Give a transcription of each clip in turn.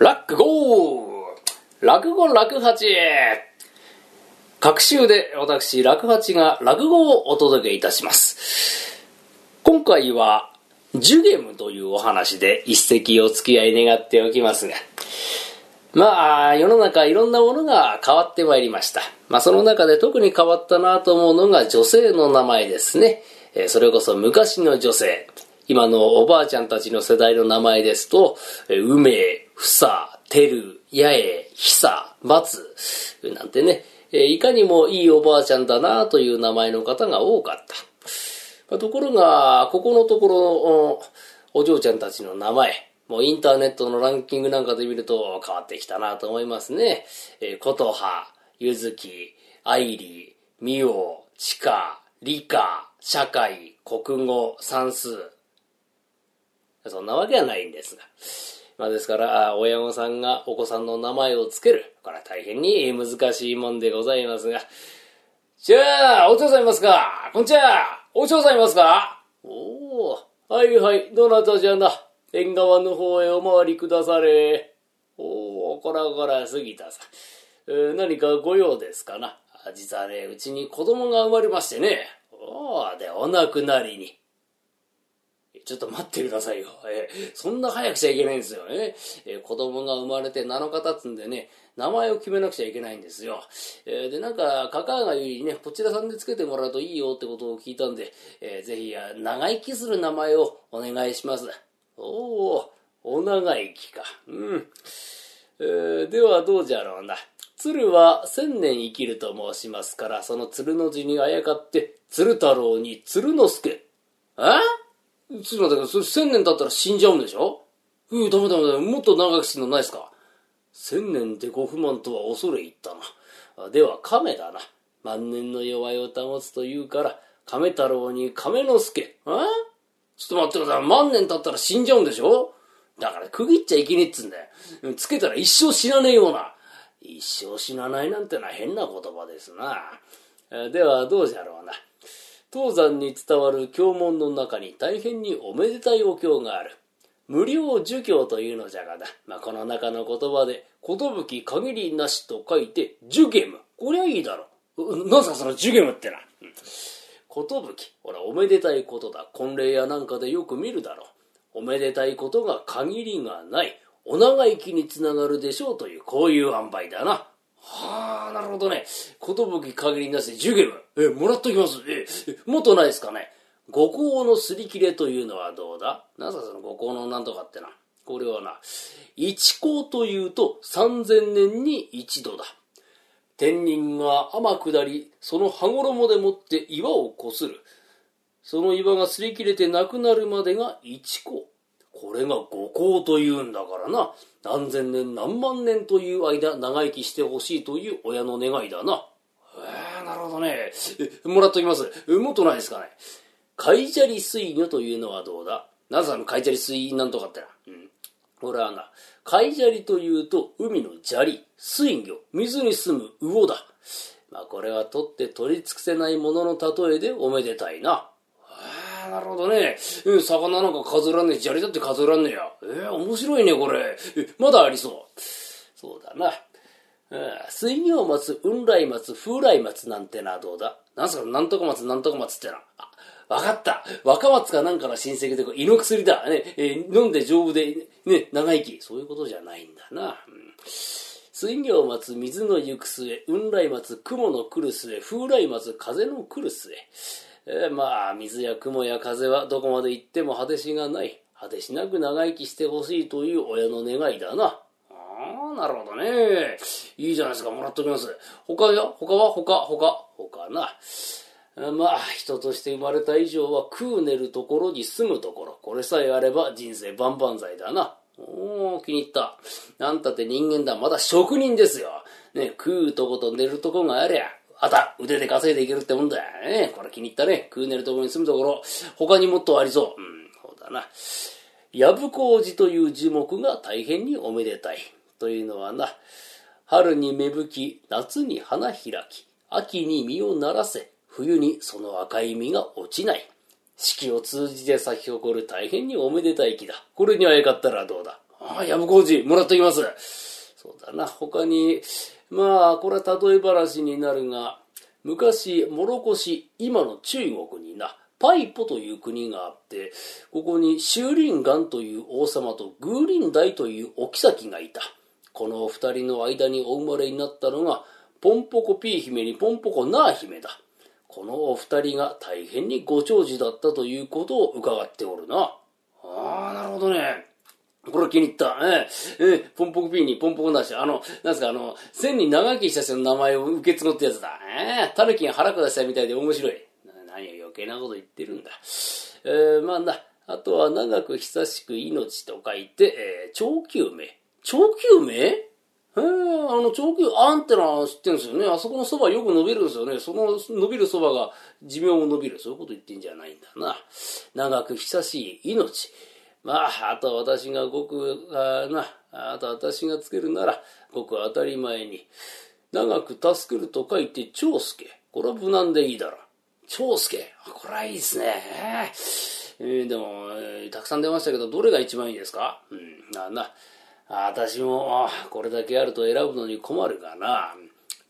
落語落語落八各週で私、落八が落語をお届けいたします。今回は、ジュゲムというお話で一席お付き合い願っておきますが、まあ、世の中いろんなものが変わってまいりました。まあ、その中で特に変わったなと思うのが女性の名前ですね。それこそ昔の女性。今のおばあちゃんたちの世代の名前ですと、えー梅、房、てる、八重、久、松、なんてね、いかにもいいおばあちゃんだなという名前の方が多かった。ところが、ここのところのお嬢ちゃんたちの名前、もうインターネットのランキングなんかで見ると変わってきたなと思いますね。えー、琴葉、ゆずき、愛理、美桜、地下、理科、社会、国語、算数。そんなわけはないんですが。まあですから、親御さんがお子さんの名前をつける。これは大変に難しいもんでございますが。じゃあ、お嬢さんいますか？こんにちはお嬢さんいますか？おおはいはい、どなたじゃな？縁側の方へお回りくだされ。おおこらこら、杉田さん。えー何かご用ですかな？実はね、うちに子供が生まれましてね。おおで、お亡くなりに。ちょっと待ってくださいよ。えーそんな早くちゃいけないんですよね。えー子供が生まれて7日経つんでね、名前を決めなくちゃいけないんですよ。えーで、なんか、カカアが言うにね、こちらさんでつけてもらうといいよってことを聞いたんで、えーぜひ、長生きする名前をお願いします。おお、お長生きか。うん。えーではどうじゃろうな。鶴は千年生きると申しますから、その鶴の字にあやかって、鶴太郎に鶴之助。えちょっと待ってください。それ千年経ったら死んじゃうんでしょ？うー、ダメダメダメ。もっと長くするのないですか？千年でご不満とは恐れ入ったな。では、亀だな。万年の弱いを保つというから、亀太郎に亀之助。えちょっと待ってください。万年経ったら死んじゃうんでしょ？だから区切っちゃいけねえっつんだよ。つけたら一生死なねえような。一生死なないなんてのは変な言葉ですな。では、どうじゃろうな。東山に伝わる経文の中に大変におめでたいお経がある。無料儒教というのじゃがな。まあ、この中の言葉で、ことぶき限りなしと書いて、ジュゲム。こりゃいいだろ。なんすかそのジュゲムってな。うんことぶき。ほら、おめでたいことだ。婚礼やなんかでよく見るだろ。おめでたいことが限りがない。お長生きにつながるでしょうという、こういう塩梅だな。はあ、なるほどね。ことぶき限りなしでジュゲム。え、もらっときます。え、えもっとないですかね。五行のすり切れというのはどうだ？なんすかその五行のなんとかってな。これはな、一行というと三千年に一度だ。天人が天下り、その羽衣でもって岩をこする。その岩が擦り切れてなくなるまでが一行。これが五行というんだからな。何千年何万年という間長生きしてほしいという親の願いだな。へえ、なるほどね。もらっときます。もっとないですかね。海砂利水魚というのはどうだ？なぜあの海砂利水なんとかってな。うん。これはな、海砂利というと海の砂利、水魚、水に住む魚だ。まあこれは取って取り尽くせないものの例えでおめでたいな。なるほどね。うん、魚なんか数えらんねえ。砂利だって数えらんねえや。えー、面白いね、これ。まだありそう。そうだな。うん水行松、雲来松、風来松なんてなどうだ？なんすか？なんとか松、なんとか松ってな。あ、わかった。若松かなんかの親戚で胃の薬だ。ね、えー飲んで丈夫で、ね、長生き。そういうことじゃないんだな。うん水行松、水の行く末、雲来松、雲の来る末、風来松、風の来る末。えーまあ、水や雲や風はどこまで行っても果てしがない。果てしなく長生きしてほしいという親の願いだな。ああ、なるほどね。いいじゃないですか、もらっときます。他や他は？他、他、他な。まあ、人として生まれた以上は食う寝るところに住むところ。これさえあれば人生万々歳だな。おー、気に入った。なんたって人間だ。まだ職人ですよ。ね、食うとこと寝るとこがありゃ。あた、腕で稼いでいけるってもんだよ。ね、これ気に入ったね。食う寝るとこに住むところ。他にもっとありそう。うん、そうだな。やぶこうじという樹木が大変におめでたい。というのはな、春に芽吹き、夏に花開き、秋に実をならせ、冬にその赤い実が落ちない。四季を通じて咲き誇る大変におめでたい木だ。これにあやかったらどうだ？ああ、藪工事、もらってきます。そうだな、他に、まあ、これは例え話になるが、昔、モロコシ、今の中国にな、パイポという国があって、ここにシューリンガンという王様とグーリンダイというお妃がいた。この二人の間にお生まれになったのが、ポンポコピー姫にポンポコナー姫だ。このお二人が大変にご長寿だったということを伺っておるな。ああ、なるほどね。これ気に入った。ええ、ええ、ポンポコピーにポンポコなし。あの、なんすか、あの、千に長生きした人の名前を受け継ぐってやつだ。ええ、タヌキが腹下したみたいで面白い。何を余計なこと言ってるんだ。えー、まあな、あとは長く久しく命と書いて、えー、長久命。長久命へえ、あの、長久、あんっての知ってるんですよね。あそこのそばよく伸びるんですよね。その伸びるそばが寿命も伸びる。そういうこと言ってんじゃないんだな。長く久しい命。まあ、あとは私がごく、あな、あと私がつけるなら、ごく当たり前に。長く助けると書いて長介。これは無難でいいだろ。長介。これはいいですね。えー、でも、えー、たくさん出ましたけど、どれが一番いいですか？うん、な、な、私も、これだけあると選ぶのに困るがな。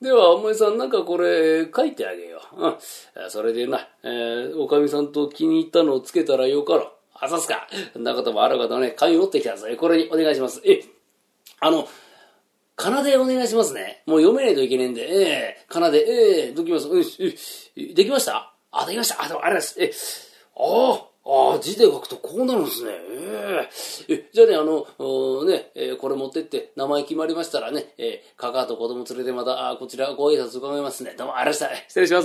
では、お前さん、なんかこれ、書いてあげよう。うん。それでな、えー、おかみさんと気に入ったのをつけたらよかろう。あ、そうすか。そんなこともあるかとね、紙持ってきたぞ。これにお願いします。え、あの、かなでお願いしますね。もう読めないといけねえんで、ええー、かなで、ええー、どきます。うん、え、できました？あ、できました。あ、でもあれです。え、ああ、あ字で書くとこうなるんですね。えー、え、じゃあね、あの、ね、えー、これ持ってって、名前決まりましたらね、えー、かかと子供連れてまた、あこちらご挨拶伺いますね。どうもありがとうございました。失礼しま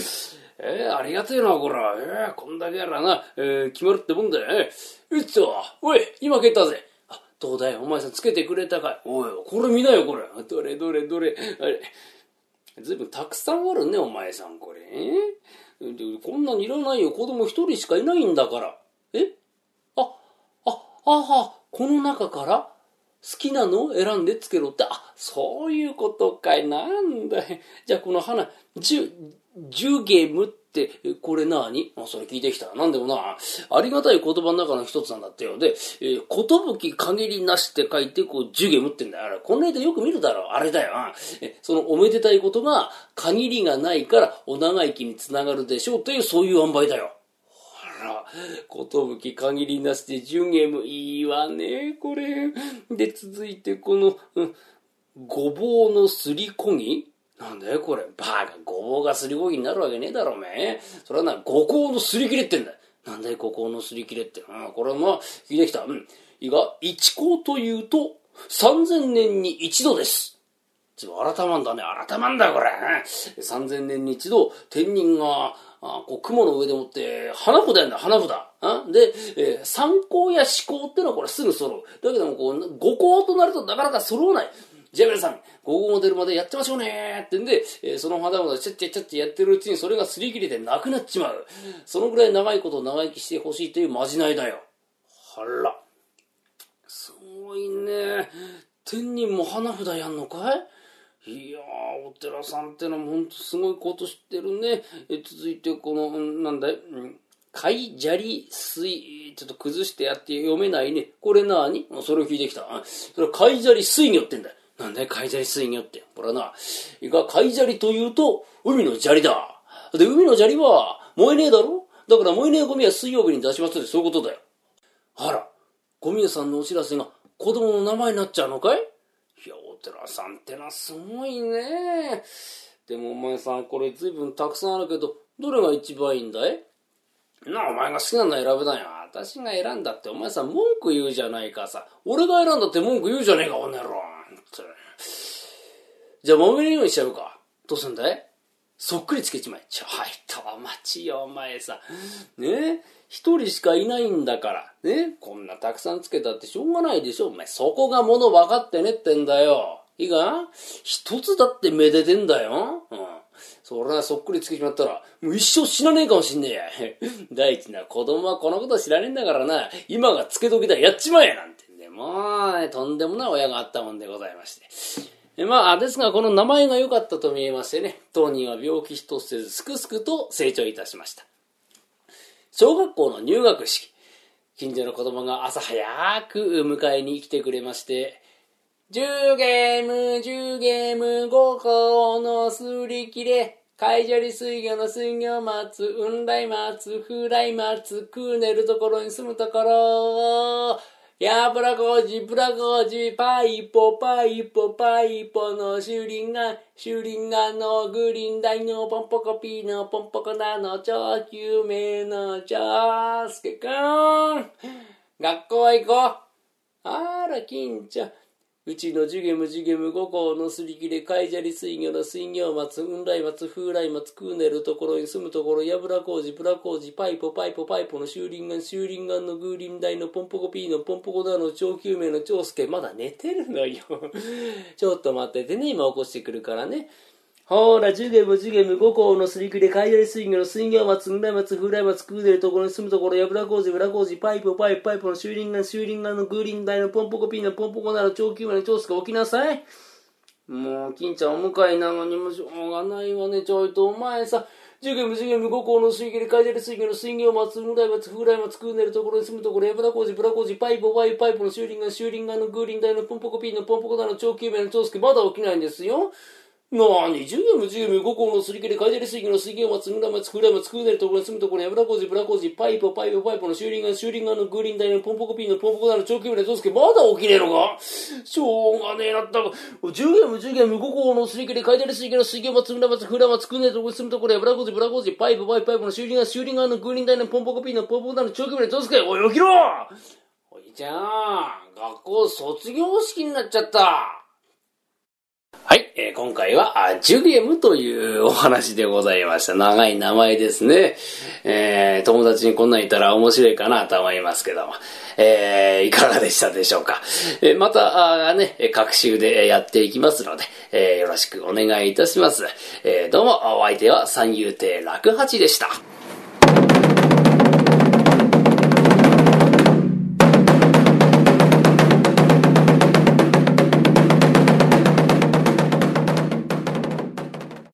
す。えー、ありがてえな、こら。えー、こんだけやらな、えー、決まるってもんだよ。えー、うっと、おい、今蹴ったぜ。あ、どうだよ、お前さんつけてくれたかい。おい、これ見なよ、これ。どれどれどれ。あれ。ずいぶんたくさんあるね、お前さん、これ。えー、こんなにいらないよ。子供一人しかいないんだから。え？あ、あ、あは、この中から？好きなの？を選んでつけろって。あ、そういうことかい。なんだい。じゃあこの花、十、十ゲームって、これ何？あ、それ聞いてきた。なんでもな、ありがたい言葉の中の一つなんだってよ。で、えー、ことぶき限りなしって書いて、こう、十ゲームってんだよ。あれ、この間よく見るだろう。あれだよ。そのおめでたいことが、限りがないからお長生きにつながるでしょうという、そういう塩梅だよ。ほら、ことぶき限りなしで10ゲームいいわね、これ。で、続いてこの、うん、ごぼうのすりこぎなんだよこれ。バカ、ごぼうがすりこぎになるわけねえだろ、おめえ。それはな、五香のすり切れってんだよ。なんだよ、五香のすり切れって。うん、これはまあ、聞いてきた。うん。いいが、一香というと、三千年に一度です。ちょ、改まんだね。改まんだよ、これ。三千年に一度、天人が、あこう雲の上でもって花札やんだ花札で、えー、三香や四香ってのはこれすぐ揃うだけどもこう五香となるとなかなか揃わないじゃあ皆さん、午後モデルまでやってましょうねってんで、えー、その花々ちゃっちゃちゃっちゃやってるうちにそれが擦り切れてなくなっちまう。そのぐらい長いこと長生きしてほしいというまじないだよ。はら。すごいね。天人も花札やんのかいいやー、お寺さんってのもほんとすごいこと知ってるね。え続いてこの、なんだい、うん海砂利水、ちょっと崩してやって読めないね。これなにそれを聞いてきた。それは海砂利水魚ってんだよ。なんだよ、海砂利水魚って。これはな、いか、海砂利というと、海の砂利だ。で、海の砂利は燃えねえだろ？だから燃えねえゴミは水曜日に出しますってそういうことだよ。あら、ゴミ屋さんのお知らせが子供の名前になっちゃうのかい？いや、お寺さんってのはすごいね。でもお前さん、これ随分たくさんあるけど、どれが一番いいんだい？なお前が好きなの選べないよ。私が選んだってお前さ、文句言うじゃないかさ。俺が選んだって文句言うじゃねえか、おねろ。じゃあ、揉めるようにしちゃうか。どうすんだい？そっくりつけちまえ。ちょ、はいと、待ちよ、お前さ。ね？一人しかいないんだから。ね？こんなたくさんつけたってしょうがないでしょ。お前、そこがもの分かってねってんだよ。いいか？一つだってめでてんだよ。うん。それはそっくりつけちまったら、もう一生死なねえかもしんねえや。第一な、子供はこのこと知らねえんだからな、今がつけときだ、やっちまえなんてんで、もう、とんでもない親があったもんでございまして。えまあ、ですが、この名前が良かったと見えましてね、当人は病気一つせず、すくすくと成長いたしました。小学校の入学式。近所の子供が朝早く迎えに来てくれまして、10ゲーム、10ゲーム、5個のすり切れ、海砂利水魚の水魚松、雲来松、風来松、クーネルところに住むところ、やぶらこじ、ぶらこじ、パイポ、パイポ、パイポのシュリンガン、シュリンガンのグリーンダイのポンポコピーのポンポコナの超救命の超スケくん。学校へ行こう。あら、金ちゃん。うちのジュゲムジュゲム五行のすり切れ、海砂利水魚の水魚松、雲来松、風来松、クーネルところに住むところ、やぶら工事、プラ工事、パイポ、パイポ、パイポのシューリンガン、シューリンガンのグーリンダイのポンポコピーのポンポコダの超救命の長介、まだ寝てるのよ。ちょっと待っててね、今起こしてくるからね。ほら、ジュゲム、ジュゲム、五校のすりくれ、海外水魚の水魚松、村松、風来松、クーデルところに住むところ、やぶら工事、裏工事、パイプ、パイプ、パイプのシューリンガ、のグーリンダイのポンポコピーのポンポコなる長球まで長スカ起きなさい。もう、金ちゃんお迎えなのにもしょうがないわね、ちょいとお前さ。ジュゲム、ジュゲム、五校の水魚で、海外水魚の水魚松、村松、風来松、クーデルところに住むところ、やぶら工事、ブラ工事、パイプ、パイプ、パイプのシューリンガン、シューリンガのグーリンダイのポンポコピーのポンポコなる長球まで長スケ、まだ起きないんですよ。なに、十秒も十秒五校のすり切れ、海砂利水魚の水源はつぐらまつくらまつくねるところに住むところに油工事、ブラ工事、パイプ、パイプ、パイプのシューリンガン、シューリンガンのグーリンダイのポンポコピーのポンポコダの長距離のゾウスケ、まだ起きねえのか？しょうがねえなったか。十秒も十秒も五校のすり切れ、海砂利水魚の水源はつぐらまつくらまつくねるところに住むところに油工事、ブラ工事、パイプ、パイプ、パイプのシューリンガン、シューリンガンのグーリンダイのポンポコピーのポンポコダの長距離のゾウスケ、おい、起きろおいちゃん、学校卒業式になっちゃった。えー、今回は、あジュゲムというお話でございました。長い名前ですね。えー、友達にこんなんいたら面白いかなと思いますけども。えー、いかがでしたでしょうか。えー、また、あね、各週でやっていきますので、えー、よろしくお願いいたします。えー、どうも、お相手は三遊亭楽八でした。